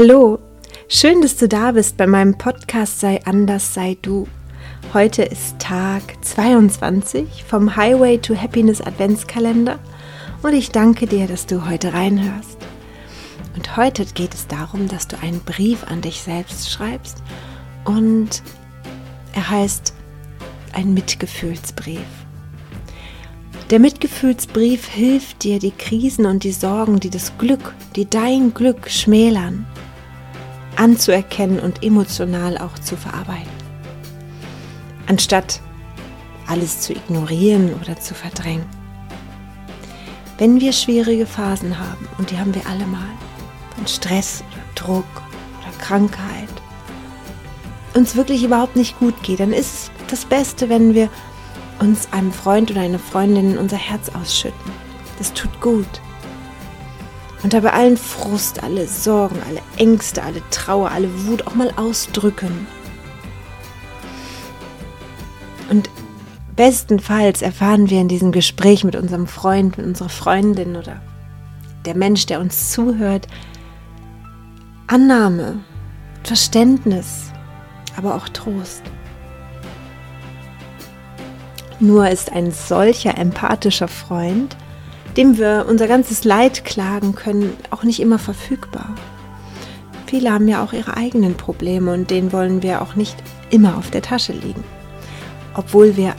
Hallo, schön, dass du da bist bei meinem Podcast Sei anders, sei du. Heute ist Tag 22 vom Highway to Happiness Adventskalender und ich danke dir, dass du heute reinhörst. Und heute geht es darum, dass du einen Brief an dich selbst schreibst und er heißt ein Mitgefühlsbrief. Der Mitgefühlsbrief hilft dir, die Krisen und die Sorgen, die das Glück, die dein Glück schmälern, anzuerkennen und emotional auch zu verarbeiten. Anstatt alles zu ignorieren oder zu verdrängen. Wenn wir schwierige Phasen haben, und die haben wir alle mal, von Stress oder Druck oder Krankheit, uns wirklich überhaupt nicht gut geht, dann ist es das Beste, wenn wir uns einem Freund oder einer Freundin unser Herz ausschütten. Das tut gut. Und dabei allen Frust, alle Sorgen, alle Ängste, alle Trauer, alle Wut auch mal ausdrücken. Und bestenfalls erfahren wir in diesem Gespräch mit unserem Freund, mit unserer Freundin oder der Mensch, der uns zuhört, Annahme, Verständnis, aber auch Trost. Nur ist ein solcher empathischer Freund dem wir unser ganzes Leid klagen können, auch nicht immer verfügbar. Viele haben ja auch ihre eigenen Probleme und denen wollen wir auch nicht immer auf der Tasche liegen. Obwohl wir,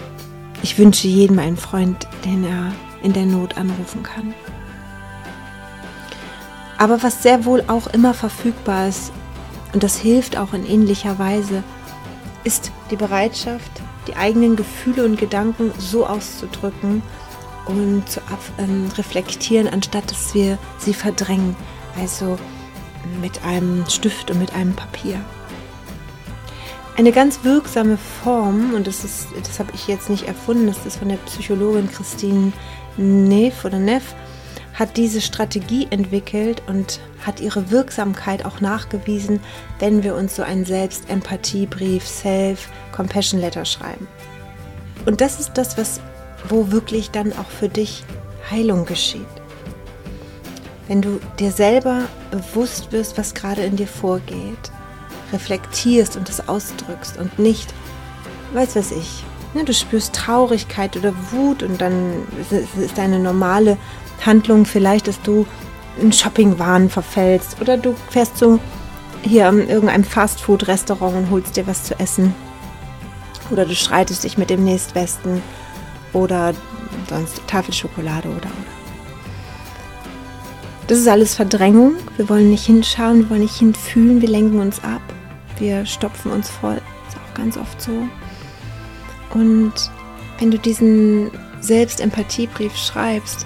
ich wünsche jedem einen Freund, den er in der Not anrufen kann. Aber was sehr wohl auch immer verfügbar ist, und das hilft auch in ähnlicher Weise, ist die Bereitschaft, die eigenen Gefühle und Gedanken so auszudrücken, und zu ähm, reflektieren, anstatt dass wir sie verdrängen. Also mit einem Stift und mit einem Papier. Eine ganz wirksame Form, und das, ist, das habe ich jetzt nicht erfunden, das ist von der Psychologin Christine Neff oder Neff, hat diese Strategie entwickelt und hat ihre Wirksamkeit auch nachgewiesen, wenn wir uns so einen Selbstempathiebrief, Self-Compassion Letter schreiben. Und das ist das, was wo wirklich dann auch für dich Heilung geschieht. Wenn du dir selber bewusst wirst, was gerade in dir vorgeht, reflektierst und es ausdrückst und nicht, weiß was ich, ne, du spürst Traurigkeit oder Wut und dann ist deine normale Handlung vielleicht, dass du in Shoppingwahn verfällst oder du fährst so hier in irgendeinem Fastfood-Restaurant und holst dir was zu essen oder du streitest dich mit dem Nächstbesten oder sonst Tafelschokolade oder oder. Das ist alles Verdrängung. Wir wollen nicht hinschauen, wir wollen nicht hinfühlen, wir lenken uns ab, wir stopfen uns voll. Das ist auch ganz oft so. Und wenn du diesen Selbstempathiebrief schreibst,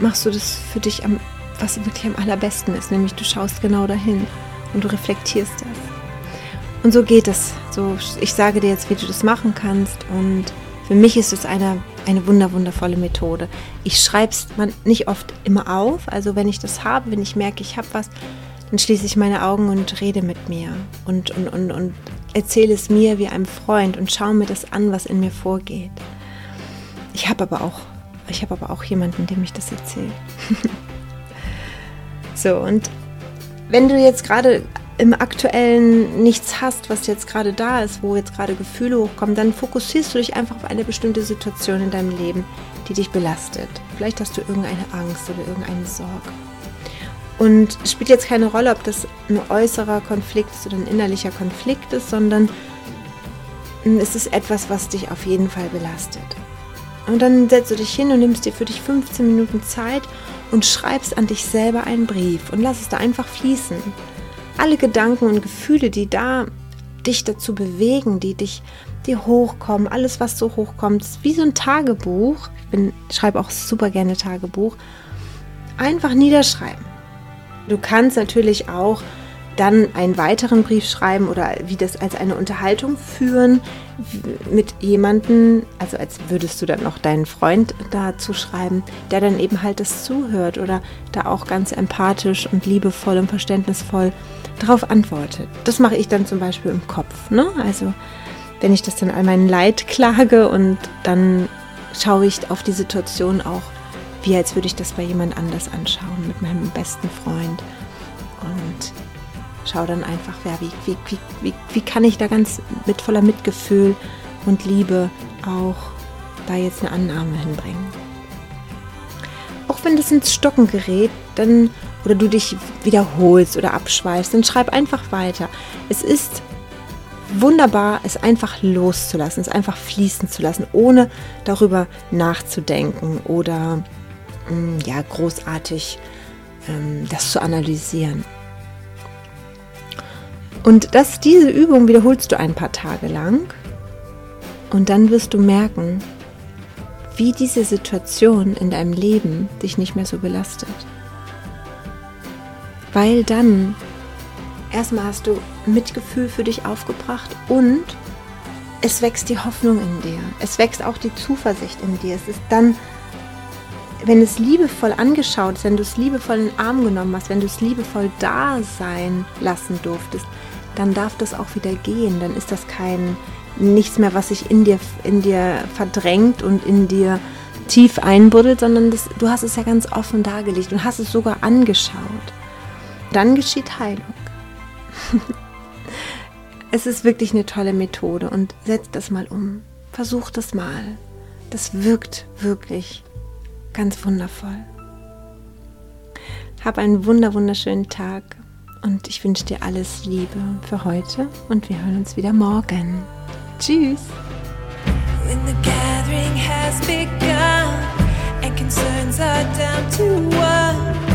machst du das für dich am, was wirklich am allerbesten ist, nämlich du schaust genau dahin und du reflektierst das. Und so geht es. So, ich sage dir jetzt, wie du das machen kannst und für mich ist es eine, eine wunder, wundervolle Methode. Ich schreibe es nicht oft immer auf. Also wenn ich das habe, wenn ich merke, ich habe was, dann schließe ich meine Augen und rede mit mir und, und, und, und erzähle es mir wie einem Freund und schaue mir das an, was in mir vorgeht. Ich habe aber auch, ich habe aber auch jemanden, dem ich das erzähle. so, und wenn du jetzt gerade im aktuellen nichts hast, was jetzt gerade da ist, wo jetzt gerade Gefühle hochkommen, dann fokussierst du dich einfach auf eine bestimmte Situation in deinem Leben, die dich belastet. Vielleicht hast du irgendeine Angst oder irgendeine Sorge. Und es spielt jetzt keine Rolle, ob das ein äußerer Konflikt ist oder ein innerlicher Konflikt ist, sondern es ist etwas, was dich auf jeden Fall belastet. Und dann setzt du dich hin und nimmst dir für dich 15 Minuten Zeit und schreibst an dich selber einen Brief und lass es da einfach fließen alle Gedanken und Gefühle, die da dich dazu bewegen, die dich, die hochkommen, alles, was so hochkommt, ist wie so ein Tagebuch. Ich schreibe auch super gerne Tagebuch. Einfach niederschreiben. Du kannst natürlich auch dann einen weiteren Brief schreiben oder wie das als eine Unterhaltung führen mit jemandem, also als würdest du dann noch deinen Freund dazu schreiben, der dann eben halt das zuhört oder da auch ganz empathisch und liebevoll und verständnisvoll darauf antwortet. Das mache ich dann zum Beispiel im Kopf. Ne? Also wenn ich das dann all meinen Leid klage und dann schaue ich auf die Situation auch, wie als würde ich das bei jemand anders anschauen, mit meinem besten Freund. Und schau dann einfach, ja, wie, wie, wie, wie, wie kann ich da ganz mit voller Mitgefühl und Liebe auch da jetzt eine Annahme hinbringen. Auch wenn das ins Stocken gerät, dann oder du dich wiederholst oder abschweifst, dann schreib einfach weiter. Es ist wunderbar, es einfach loszulassen, es einfach fließen zu lassen, ohne darüber nachzudenken oder mm, ja großartig ähm, das zu analysieren. Und das, diese Übung wiederholst du ein paar Tage lang und dann wirst du merken, wie diese Situation in deinem Leben dich nicht mehr so belastet. Weil dann erstmal hast du Mitgefühl für dich aufgebracht und es wächst die Hoffnung in dir. Es wächst auch die Zuversicht in dir. Es ist dann, wenn es liebevoll angeschaut ist, wenn du es liebevoll in den Arm genommen hast, wenn du es liebevoll da sein lassen durftest, dann darf das auch wieder gehen. Dann ist das kein nichts mehr, was sich in dir, in dir verdrängt und in dir tief einbuddelt, sondern das, du hast es ja ganz offen dargelegt und hast es sogar angeschaut. Dann geschieht Heilung. es ist wirklich eine tolle Methode und setz das mal um. Versuch das mal. Das wirkt wirklich ganz wundervoll. Hab einen wunder wunderschönen Tag und ich wünsche dir alles Liebe für heute und wir hören uns wieder morgen. Tschüss. When the gathering has begun and concerns are down to one,